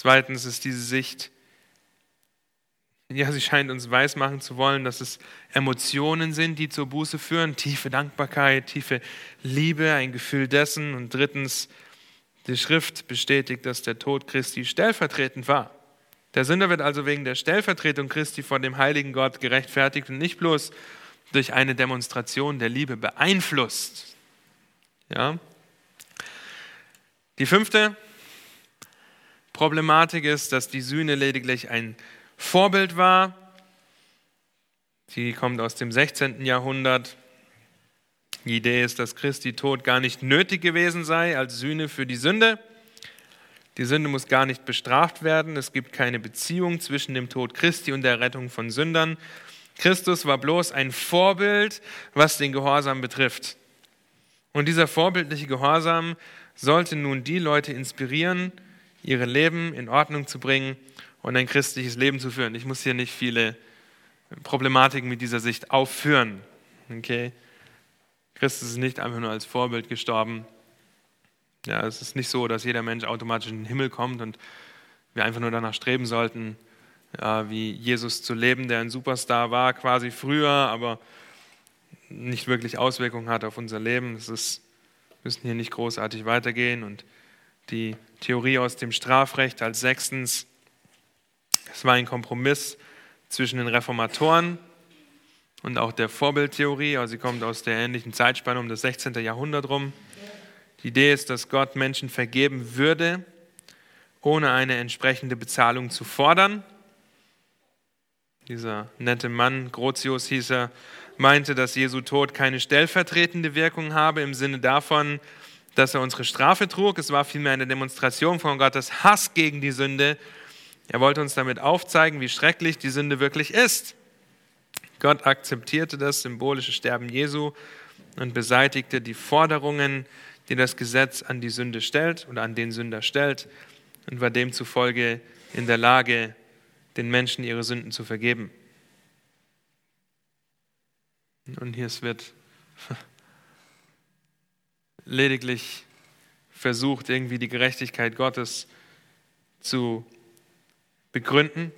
Zweitens ist diese Sicht ja, sie scheint uns weismachen zu wollen, dass es Emotionen sind, die zur Buße führen, tiefe Dankbarkeit, tiefe Liebe, ein Gefühl dessen. Und drittens, die Schrift bestätigt, dass der Tod Christi stellvertretend war. Der Sünder wird also wegen der Stellvertretung Christi vor dem heiligen Gott gerechtfertigt und nicht bloß durch eine Demonstration der Liebe beeinflusst. Ja? Die fünfte Problematik ist, dass die Sühne lediglich ein Vorbild war. Sie kommt aus dem 16. Jahrhundert. Die Idee ist, dass Christi Tod gar nicht nötig gewesen sei als Sühne für die Sünde. Die Sünde muss gar nicht bestraft werden. Es gibt keine Beziehung zwischen dem Tod Christi und der Rettung von Sündern. Christus war bloß ein Vorbild, was den Gehorsam betrifft. Und dieser vorbildliche Gehorsam sollte nun die Leute inspirieren, ihre Leben in Ordnung zu bringen und ein christliches Leben zu führen. Ich muss hier nicht viele Problematiken mit dieser Sicht aufführen. Okay? Christus ist nicht einfach nur als Vorbild gestorben. Ja, es ist nicht so, dass jeder Mensch automatisch in den Himmel kommt und wir einfach nur danach streben sollten, ja, wie Jesus zu leben, der ein Superstar war, quasi früher, aber nicht wirklich Auswirkungen hat auf unser Leben. Es ist, müssen hier nicht großartig weitergehen. Und die Theorie aus dem Strafrecht als sechstens, es war ein Kompromiss zwischen den Reformatoren und auch der Vorbildtheorie. Also sie kommt aus der ähnlichen Zeitspanne um das 16. Jahrhundert rum. Die Idee ist, dass Gott Menschen vergeben würde, ohne eine entsprechende Bezahlung zu fordern. Dieser nette Mann, Grotius hieß er, meinte, dass Jesu Tod keine stellvertretende Wirkung habe im Sinne davon, dass er unsere Strafe trug. Es war vielmehr eine Demonstration von Gottes Hass gegen die Sünde. Er wollte uns damit aufzeigen, wie schrecklich die Sünde wirklich ist. Gott akzeptierte das symbolische Sterben Jesu und beseitigte die Forderungen, die das Gesetz an die Sünde stellt oder an den Sünder stellt und war demzufolge in der Lage, den Menschen ihre Sünden zu vergeben. Und hier wird lediglich versucht, irgendwie die Gerechtigkeit Gottes zu begründen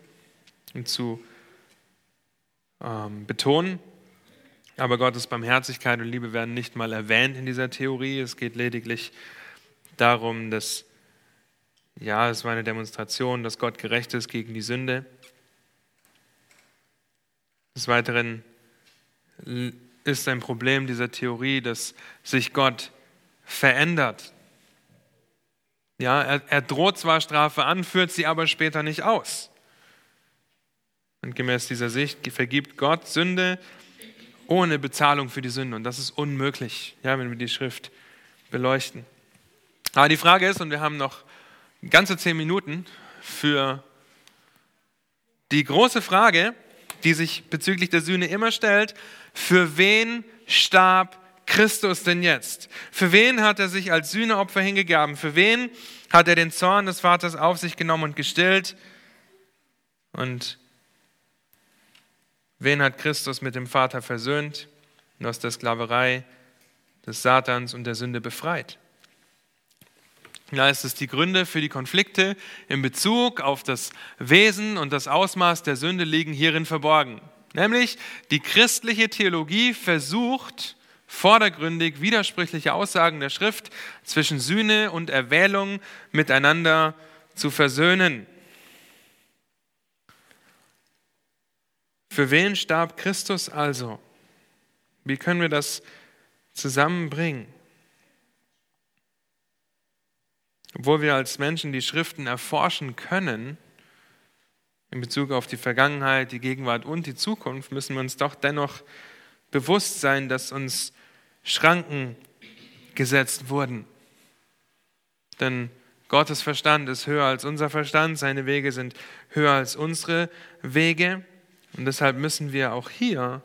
und zu ähm, betonen. Aber Gottes Barmherzigkeit und Liebe werden nicht mal erwähnt in dieser Theorie. Es geht lediglich darum, dass, ja, es war eine Demonstration, dass Gott gerecht ist gegen die Sünde. Des Weiteren ist ein Problem dieser Theorie, dass sich Gott verändert. Ja, er, er droht zwar Strafe an, führt sie aber später nicht aus. Und gemäß dieser Sicht vergibt Gott Sünde ohne Bezahlung für die Sünde. Und das ist unmöglich, ja, wenn wir die Schrift beleuchten. Aber die Frage ist, und wir haben noch ganze zehn Minuten für die große Frage, die sich bezüglich der Sühne immer stellt, für wen starb Christus denn jetzt? Für wen hat er sich als Sühneopfer hingegeben? Für wen hat er den Zorn des Vaters auf sich genommen und gestillt? Und wen hat Christus mit dem Vater versöhnt und aus der Sklaverei des Satans und der Sünde befreit? Da ist es die Gründe für die Konflikte in Bezug auf das Wesen und das Ausmaß der Sünde liegen hierin verborgen. Nämlich die christliche Theologie versucht, vordergründig widersprüchliche Aussagen der Schrift zwischen Sühne und Erwählung miteinander zu versöhnen. Für wen starb Christus also? Wie können wir das zusammenbringen? Obwohl wir als Menschen die Schriften erforschen können, in Bezug auf die Vergangenheit, die Gegenwart und die Zukunft, müssen wir uns doch dennoch bewusst sein, dass uns Schranken gesetzt wurden. Denn Gottes Verstand ist höher als unser Verstand, seine Wege sind höher als unsere Wege. Und deshalb müssen wir auch hier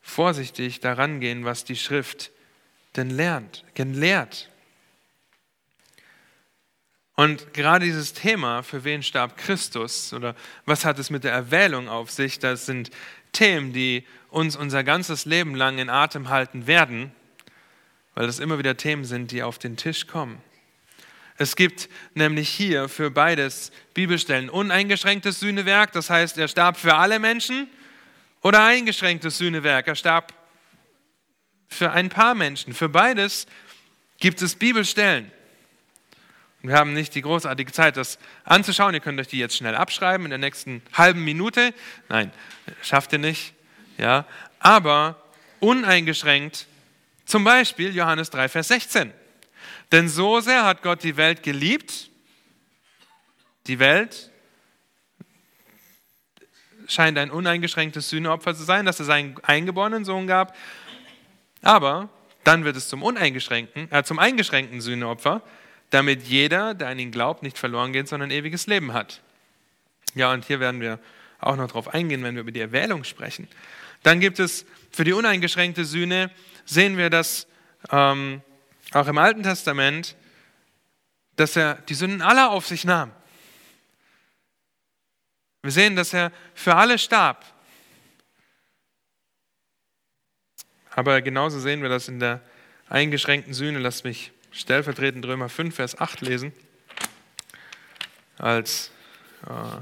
vorsichtig daran gehen, was die Schrift denn lernt, lehrt. Und gerade dieses Thema, für wen starb Christus oder was hat es mit der Erwählung auf sich, das sind Themen, die uns unser ganzes Leben lang in Atem halten werden weil das immer wieder Themen sind, die auf den Tisch kommen. Es gibt nämlich hier für beides Bibelstellen uneingeschränktes Sühnewerk, das heißt, er starb für alle Menschen, oder eingeschränktes Sühnewerk, er starb für ein paar Menschen. Für beides gibt es Bibelstellen. Wir haben nicht die großartige Zeit, das anzuschauen. Ihr könnt euch die jetzt schnell abschreiben in der nächsten halben Minute. Nein, schafft ihr nicht. Ja, aber uneingeschränkt zum Beispiel Johannes 3, Vers 16. Denn so sehr hat Gott die Welt geliebt, die Welt scheint ein uneingeschränktes Sühneopfer zu sein, dass er seinen eingeborenen Sohn gab, aber dann wird es zum uneingeschränkten, äh, zum eingeschränkten Sühneopfer, damit jeder, der an ihn glaubt, nicht verloren geht, sondern ewiges Leben hat. Ja, und hier werden wir auch noch darauf eingehen, wenn wir über die Erwählung sprechen. Dann gibt es für die uneingeschränkte Sühne sehen wir das ähm, auch im Alten Testament, dass er die Sünden aller auf sich nahm. Wir sehen, dass er für alle starb. Aber genauso sehen wir das in der eingeschränkten Sühne. Lass mich stellvertretend Römer 5, Vers 8 lesen. Als äh,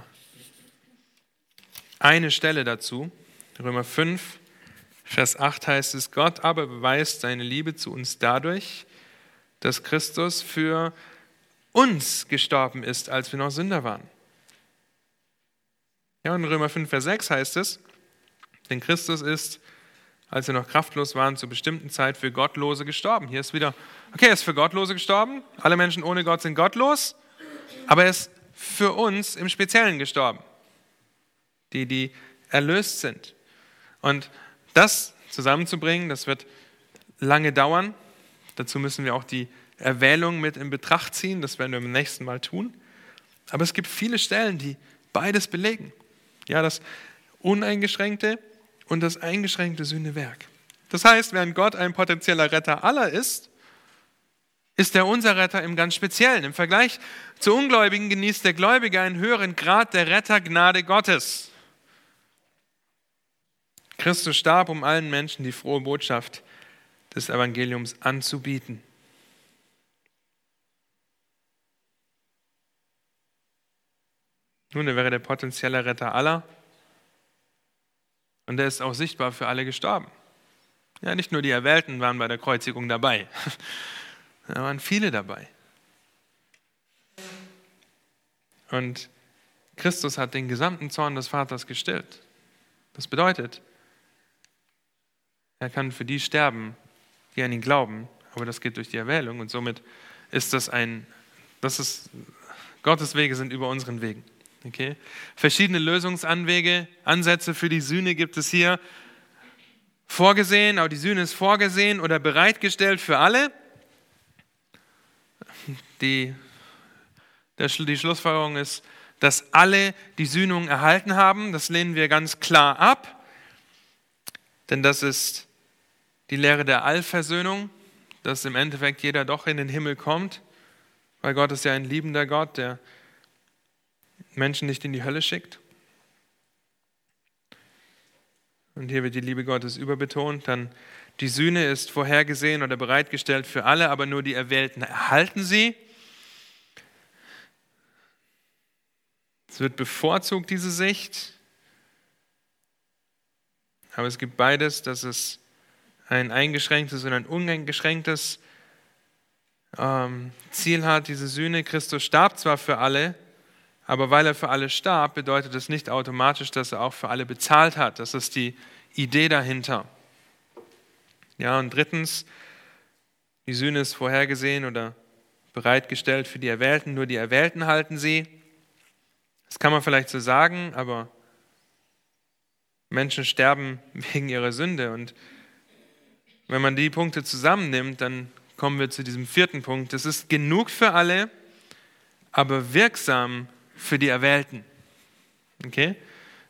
eine Stelle dazu. Römer 5, Vers 8 heißt es, Gott aber beweist seine Liebe zu uns dadurch, dass Christus für uns gestorben ist, als wir noch Sünder waren. Ja, und in Römer 5, Vers 6 heißt es, denn Christus ist, als wir noch kraftlos waren, zur bestimmten Zeit für Gottlose gestorben. Hier ist wieder, okay, er ist für Gottlose gestorben, alle Menschen ohne Gott sind gottlos, aber er ist für uns im Speziellen gestorben, die, die erlöst sind. Und das zusammenzubringen, das wird lange dauern. Dazu müssen wir auch die Erwählung mit in Betracht ziehen. Das werden wir beim nächsten Mal tun. Aber es gibt viele Stellen, die beides belegen. Ja, das uneingeschränkte und das eingeschränkte Sündewerk. Das heißt, während Gott ein potenzieller Retter aller ist, ist er unser Retter im ganz Speziellen. Im Vergleich zu Ungläubigen genießt der Gläubige einen höheren Grad der Rettergnade Gottes. Christus starb, um allen Menschen die frohe Botschaft des Evangeliums anzubieten. Nun, er wäre der potenzielle Retter aller und er ist auch sichtbar für alle gestorben. Ja, nicht nur die Erwählten waren bei der Kreuzigung dabei, da waren viele dabei. Und Christus hat den gesamten Zorn des Vaters gestillt. Das bedeutet, er kann für die sterben, die an ihn glauben, aber das geht durch die Erwählung und somit ist das ein, das ist, Gottes Wege sind über unseren Wegen. Okay? Verschiedene Lösungsanwege, Ansätze für die Sühne gibt es hier vorgesehen, auch die Sühne ist vorgesehen oder bereitgestellt für alle. Die, der, die Schlussfolgerung ist, dass alle die Sühnung erhalten haben. Das lehnen wir ganz klar ab, denn das ist die Lehre der Allversöhnung, dass im Endeffekt jeder doch in den Himmel kommt, weil Gott ist ja ein liebender Gott, der Menschen nicht in die Hölle schickt. Und hier wird die Liebe Gottes überbetont. Dann die Sühne ist vorhergesehen oder bereitgestellt für alle, aber nur die Erwählten erhalten sie. Es wird bevorzugt, diese Sicht. Aber es gibt beides, dass es ein eingeschränktes und ein uneingeschränktes ähm, Ziel hat, diese Sühne. Christus starb zwar für alle, aber weil er für alle starb, bedeutet es nicht automatisch, dass er auch für alle bezahlt hat. Das ist die Idee dahinter. Ja, und drittens, die Sühne ist vorhergesehen oder bereitgestellt für die Erwählten, nur die Erwählten halten sie. Das kann man vielleicht so sagen, aber Menschen sterben wegen ihrer Sünde. Und wenn man die Punkte zusammennimmt, dann kommen wir zu diesem vierten Punkt. Es ist genug für alle, aber wirksam für die Erwählten. Okay?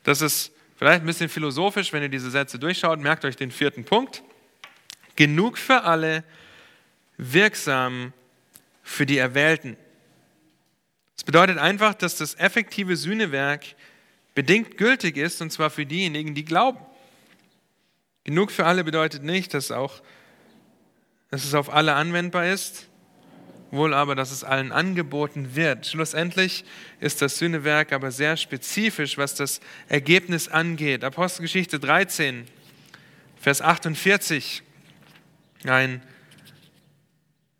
Das ist vielleicht ein bisschen philosophisch, wenn ihr diese Sätze durchschaut. Merkt euch den vierten Punkt. Genug für alle, wirksam für die Erwählten. Das bedeutet einfach, dass das effektive Sühnewerk bedingt gültig ist, und zwar für diejenigen, die glauben. Genug für alle bedeutet nicht, dass, auch, dass es auf alle anwendbar ist, wohl aber, dass es allen angeboten wird. Schlussendlich ist das Sühnewerk aber sehr spezifisch, was das Ergebnis angeht. Apostelgeschichte 13, Vers 48, ein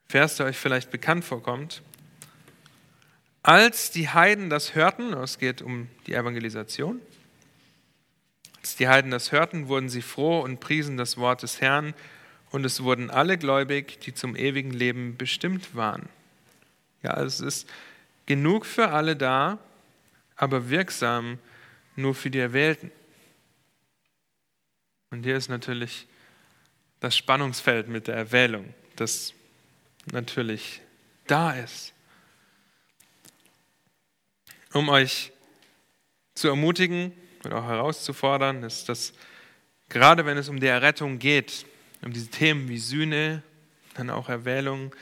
Vers, der euch vielleicht bekannt vorkommt. Als die Heiden das hörten, es geht um die Evangelisation, als die Heiden das hörten, wurden sie froh und priesen das Wort des Herrn und es wurden alle gläubig, die zum ewigen Leben bestimmt waren. Ja, es ist genug für alle da, aber wirksam nur für die Erwählten. Und hier ist natürlich das Spannungsfeld mit der Erwählung, das natürlich da ist. Um euch zu ermutigen und auch herauszufordern, ist, dass gerade wenn es um die Errettung geht, um diese Themen wie Sühne, dann auch Erwählung,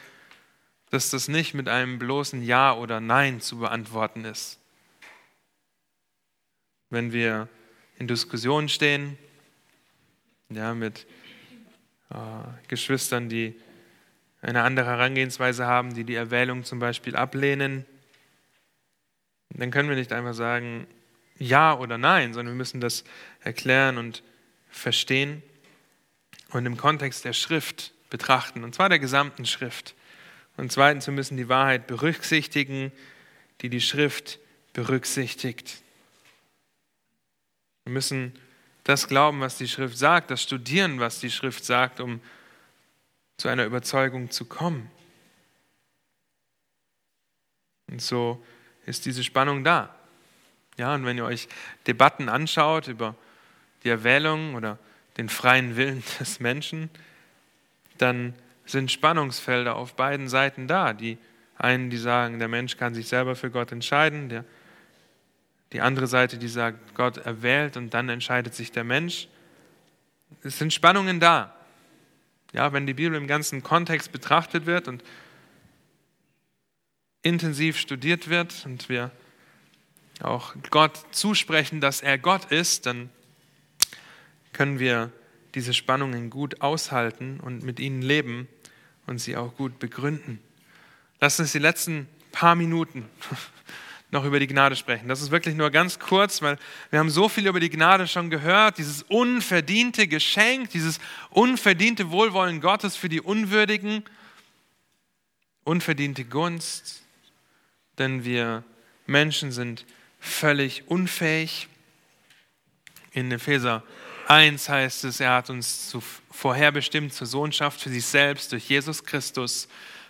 dass das nicht mit einem bloßen Ja oder Nein zu beantworten ist. Wenn wir in Diskussionen stehen, ja, mit äh, Geschwistern, die eine andere Herangehensweise haben, die die Erwählung zum Beispiel ablehnen, dann können wir nicht einfach sagen Ja oder Nein, sondern wir müssen das erklären und verstehen und im Kontext der Schrift betrachten, und zwar der gesamten Schrift. Und zweitens, wir müssen die Wahrheit berücksichtigen, die die Schrift berücksichtigt. Wir müssen das glauben, was die Schrift sagt, das studieren, was die Schrift sagt, um zu einer Überzeugung zu kommen. Und so ist diese Spannung da. Ja, und wenn ihr euch Debatten anschaut über die Erwählung oder den freien Willen des Menschen, dann sind Spannungsfelder auf beiden Seiten da. Die einen, die sagen, der Mensch kann sich selber für Gott entscheiden, der, die andere Seite, die sagt, Gott erwählt und dann entscheidet sich der Mensch. Es sind Spannungen da. Ja, wenn die Bibel im ganzen Kontext betrachtet wird und intensiv studiert wird und wir auch Gott zusprechen, dass er Gott ist, dann können wir diese Spannungen gut aushalten und mit ihnen leben und sie auch gut begründen. Lass uns die letzten paar Minuten noch über die Gnade sprechen. Das ist wirklich nur ganz kurz, weil wir haben so viel über die Gnade schon gehört, dieses unverdiente Geschenk, dieses unverdiente Wohlwollen Gottes für die Unwürdigen, unverdiente Gunst, denn wir Menschen sind völlig unfähig. In Epheser 1 heißt es, er hat uns vorherbestimmt zur Sohnschaft für sich selbst durch Jesus Christus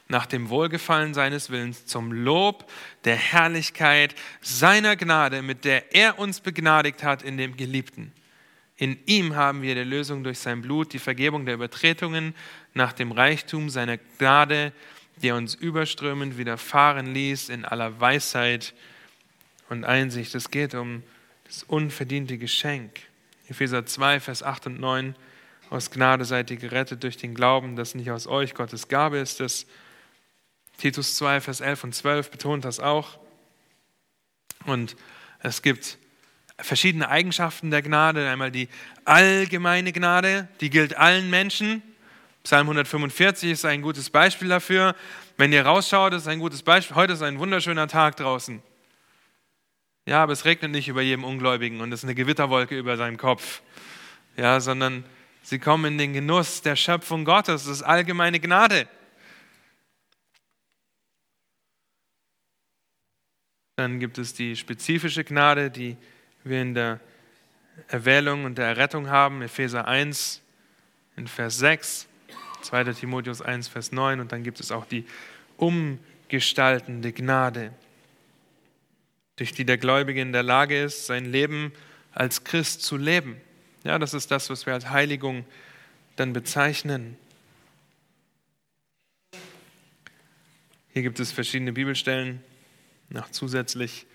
nach dem Wohlgefallen seines Willens zum Lob der Herrlichkeit seiner Gnade, mit der er uns begnadigt hat in dem Geliebten. In ihm haben wir die Lösung durch sein Blut, die Vergebung der Übertretungen nach dem Reichtum seiner Gnade, der uns überströmend widerfahren ließ in aller Weisheit und Einsicht. Es geht um das unverdiente Geschenk. Epheser 2, Vers 8 und 9. Aus Gnade seid ihr gerettet durch den Glauben, das nicht aus euch Gottes Gabe ist. Das Titus 2, Vers 11 und 12 betont das auch. Und es gibt verschiedene Eigenschaften der Gnade. Einmal die allgemeine Gnade, die gilt allen Menschen. Psalm 145 ist ein gutes Beispiel dafür. Wenn ihr rausschaut, ist ein gutes Beispiel. Heute ist ein wunderschöner Tag draußen. Ja, aber es regnet nicht über jedem Ungläubigen und es ist eine Gewitterwolke über seinem Kopf. Ja, sondern sie kommen in den Genuss der Schöpfung Gottes. Das ist allgemeine Gnade. Dann gibt es die spezifische Gnade, die wir in der Erwählung und der Errettung haben. Epheser 1 in Vers 6, 2. Timotheus 1, Vers 9. Und dann gibt es auch die umgestaltende Gnade durch die der Gläubige in der Lage ist, sein Leben als Christ zu leben. Ja, das ist das, was wir als Heiligung dann bezeichnen. Hier gibt es verschiedene Bibelstellen, noch zusätzlich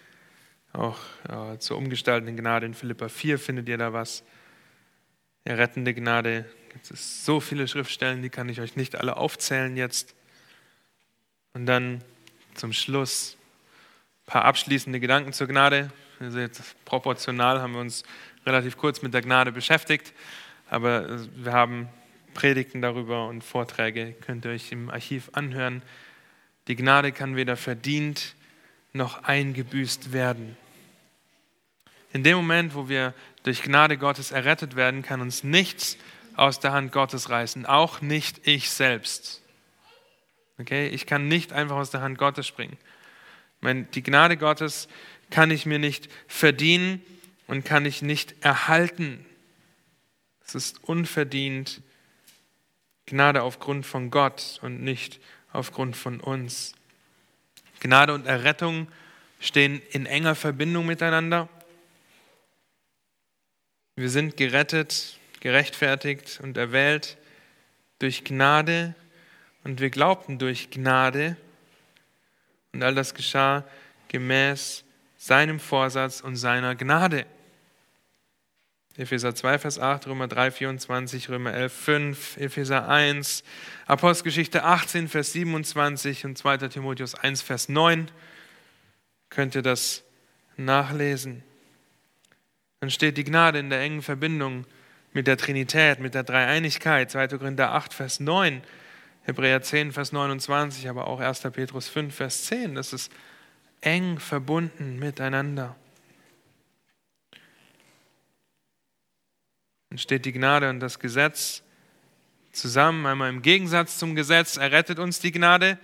auch äh, zur umgestaltenden Gnade in Philippa 4 findet ihr da was. Errettende Gnade gibt es so viele Schriftstellen, die kann ich euch nicht alle aufzählen jetzt. Und dann zum Schluss ein paar abschließende Gedanken zur Gnade. Also jetzt proportional haben wir uns relativ kurz mit der Gnade beschäftigt, aber wir haben Predigten darüber und Vorträge, könnt ihr euch im Archiv anhören. Die Gnade kann weder verdient noch eingebüßt werden. In dem Moment, wo wir durch Gnade Gottes errettet werden, kann uns nichts aus der Hand Gottes reißen, auch nicht ich selbst. Okay, ich kann nicht einfach aus der Hand Gottes springen. Meine, die Gnade Gottes kann ich mir nicht verdienen und kann ich nicht erhalten. Es ist unverdient Gnade aufgrund von Gott und nicht aufgrund von uns. Gnade und Errettung stehen in enger Verbindung miteinander. Wir sind gerettet, gerechtfertigt und erwählt durch Gnade und wir glaubten durch Gnade und all das geschah gemäß seinem Vorsatz und seiner Gnade. Epheser 2, Vers 8, Römer 3, 24, Römer 11, 5, Epheser 1, Apostelgeschichte 18, Vers 27 und 2. Timotheus 1, Vers 9. Könnt ihr das nachlesen? Dann steht die Gnade in der engen Verbindung mit der Trinität, mit der Dreieinigkeit. 2. Korinther 8, Vers 9. Hebräer 10, Vers 29, aber auch 1. Petrus 5, Vers 10. Das ist eng verbunden miteinander. Dann steht die Gnade und das Gesetz zusammen, einmal im Gegensatz zum Gesetz, errettet uns die Gnade,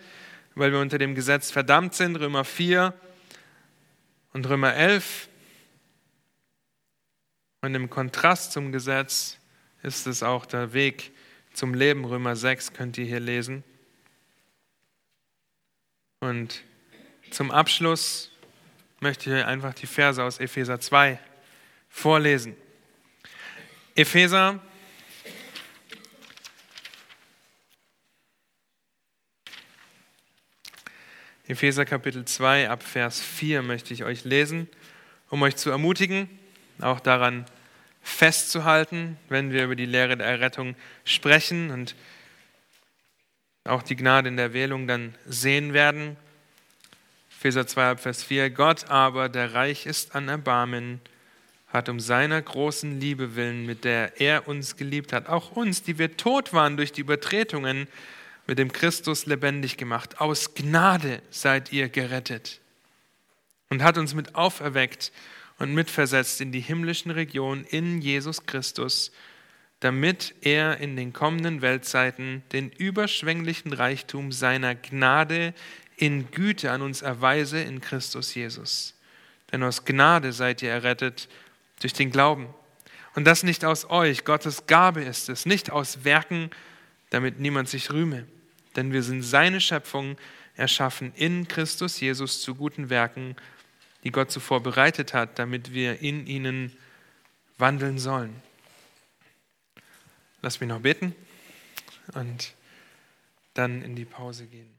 weil wir unter dem Gesetz verdammt sind, Römer 4 und Römer 11. Und im Kontrast zum Gesetz ist es auch der Weg zum Leben, Römer 6 könnt ihr hier lesen. Und zum Abschluss möchte ich euch einfach die Verse aus Epheser 2 vorlesen. Epheser Epheser Kapitel 2 ab Vers 4 möchte ich euch lesen, um euch zu ermutigen, auch daran zu festzuhalten, wenn wir über die Lehre der Errettung sprechen und auch die Gnade in der Wählung dann sehen werden. Epheser 2 ab Vers 4. Gott aber, der reich ist an Erbarmen, hat um seiner großen Liebe willen, mit der er uns geliebt hat, auch uns, die wir tot waren durch die Übertretungen, mit dem Christus lebendig gemacht. Aus Gnade seid ihr gerettet und hat uns mit auferweckt und mitversetzt in die himmlischen Regionen in Jesus Christus, damit er in den kommenden Weltzeiten den überschwänglichen Reichtum seiner Gnade in Güte an uns erweise in Christus Jesus. Denn aus Gnade seid ihr errettet durch den Glauben. Und das nicht aus euch, Gottes Gabe ist es, nicht aus Werken, damit niemand sich rühme. Denn wir sind seine Schöpfung, erschaffen in Christus Jesus zu guten Werken, die Gott zuvor bereitet hat, damit wir in ihnen wandeln sollen. Lass mich noch beten und dann in die Pause gehen.